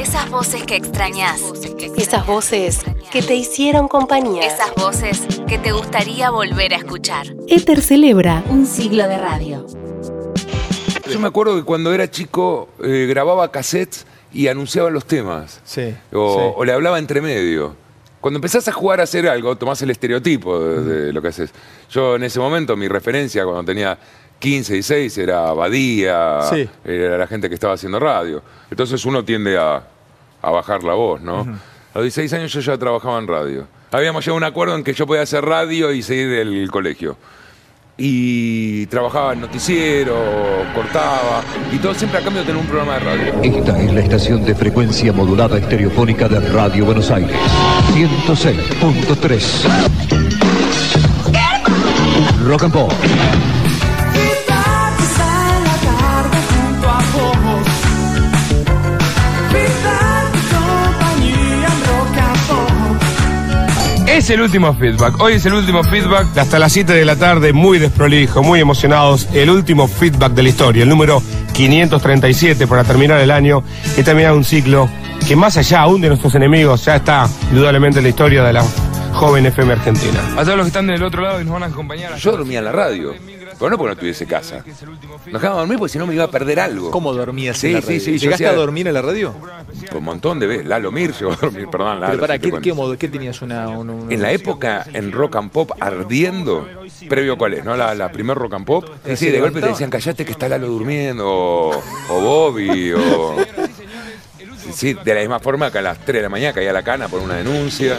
Esas voces que extrañas. Esas voces que te hicieron compañía. Esas voces que te gustaría volver a escuchar. Éter celebra Un siglo de radio. Yo me acuerdo que cuando era chico eh, grababa cassettes y anunciaba los temas. Sí, O, sí. o le hablaba entre medio. Cuando empezás a jugar a hacer algo, tomás el estereotipo de, de lo que haces. Yo en ese momento, mi referencia cuando tenía 15 y 6 era Badía, Sí. era la gente que estaba haciendo radio. Entonces uno tiende a, a bajar la voz, ¿no? A los 16 años yo ya trabajaba en radio. Habíamos llegado a un acuerdo en que yo podía hacer radio y seguir el colegio. Y trabajaba en noticiero, cortaba, y todo siempre a cambio de tener un programa de radio. Esta es la estación de frecuencia modulada estereofónica de Radio Buenos Aires. 106.3. Rock and Pop. Es el último feedback. Hoy es el último feedback. Hasta las 7 de la tarde, muy desprolijo, muy emocionados. El último feedback de la historia, el número 537 para terminar el año. Y terminar un ciclo que más allá aún de nuestros enemigos, ya está indudablemente en la historia de la joven FM Argentina. A todos los que están del otro lado y nos van a acompañar. Yo dormía en la radio, pero no porque no tuviese casa. Me dejaba dormir porque si no me iba a perder algo. ¿Cómo dormías Sí, en la sí, radio? sí, ¿Llegaste a dormir en la radio? Un montón de veces. Lalo Mir llegó a dormir, perdón, Lalo. Pero para, ¿qué, modo? ¿Qué tenías una, un- un- En la época, en Rock and Pop, ardiendo, previo cuál es, ¿no? La, la primer Rock and Pop. Sí, de golpe te decían, callate que está Lalo durmiendo, o, o Bobby, o... Sí, de la misma forma que a las 3 de la mañana caía la cana por una denuncia.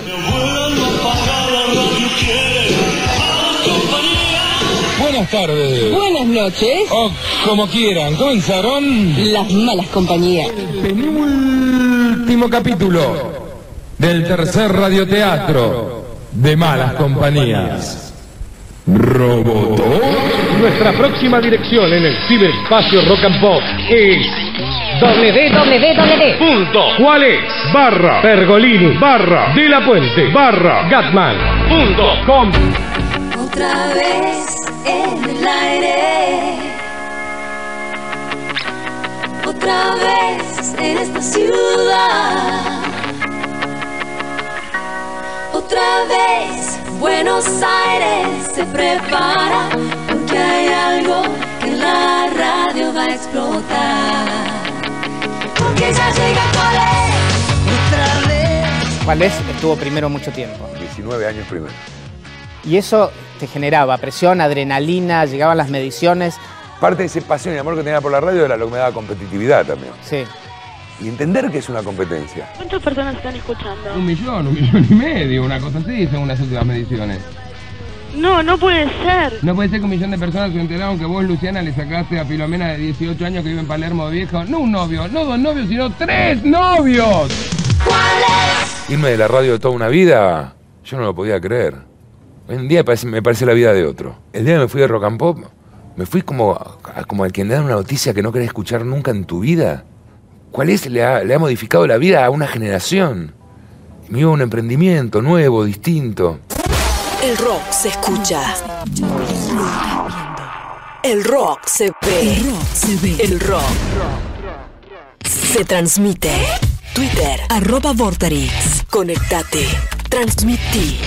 Buenas tardes. Buenas noches, O como quieran, comenzaron las malas compañías. penúltimo capítulo del tercer radioteatro de Malas Compañías. Robotó. Nuestra próxima dirección en el ciberespacio Rock and Pop es www. punto Juárez barra Pergolini barra De La Puente barra Gatman punto com. Otra vez en el aire. Otra vez en esta ciudad. Otra vez Buenos Aires se prepara porque hay algo que en la radio va a explotar. Porque ya llega Cole. Otra vez. Valdés estuvo primero mucho tiempo. 19 años primero. Y eso te generaba presión, adrenalina, llegaban las mediciones. Parte de esa pasión y amor que tenía por la radio era lo que me daba competitividad también. Sí. Y entender que es una competencia. ¿Cuántas personas están escuchando? Un millón, un millón y medio, una cosa así, según las últimas mediciones. No, no puede ser. No puede ser que un millón de personas se enteraron que vos, Luciana, le sacaste a Filomena de 18 años que vive en Palermo viejo. No un novio, no dos novios, sino tres novios. Irme de la radio toda una vida, yo no lo podía creer. Hoy en día me parece la vida de otro. El día que me fui de Rock and Pop, me fui como, como al le da una noticia que no querés escuchar nunca en tu vida. ¿Cuál es? Le ha, le ha modificado la vida a una generación. Me iba a un emprendimiento nuevo, distinto. El rock se escucha. El rock se ve. El rock se ve. El rock se transmite. Twitter, arroba Vorterix. Conectate. Transmití.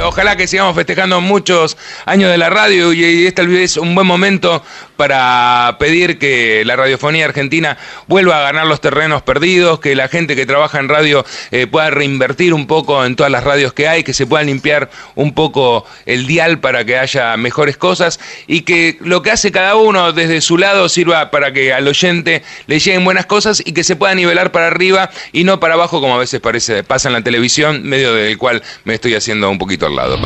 Ojalá que sigamos festejando muchos años de la radio y, este es un buen momento para pedir que la radiofonía argentina vuelva a ganar los terrenos perdidos, que la gente que trabaja en radio eh, pueda reinvertir un poco en todas las radios que hay, que se pueda limpiar un poco el dial para que haya mejores cosas y que lo que hace cada uno desde su lado sirva para que al oyente le lleguen buenas cosas y que se pueda nivelar para arriba y no para abajo como a veces parece pasa en la televisión, medio del cual me estoy haciendo un poquito al lado.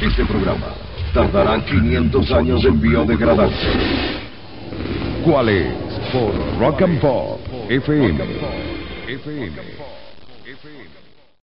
Este programa tardará 500 años en biodegradarse. ¿Cuál es? Por Rock and Pop FM. FM. FM.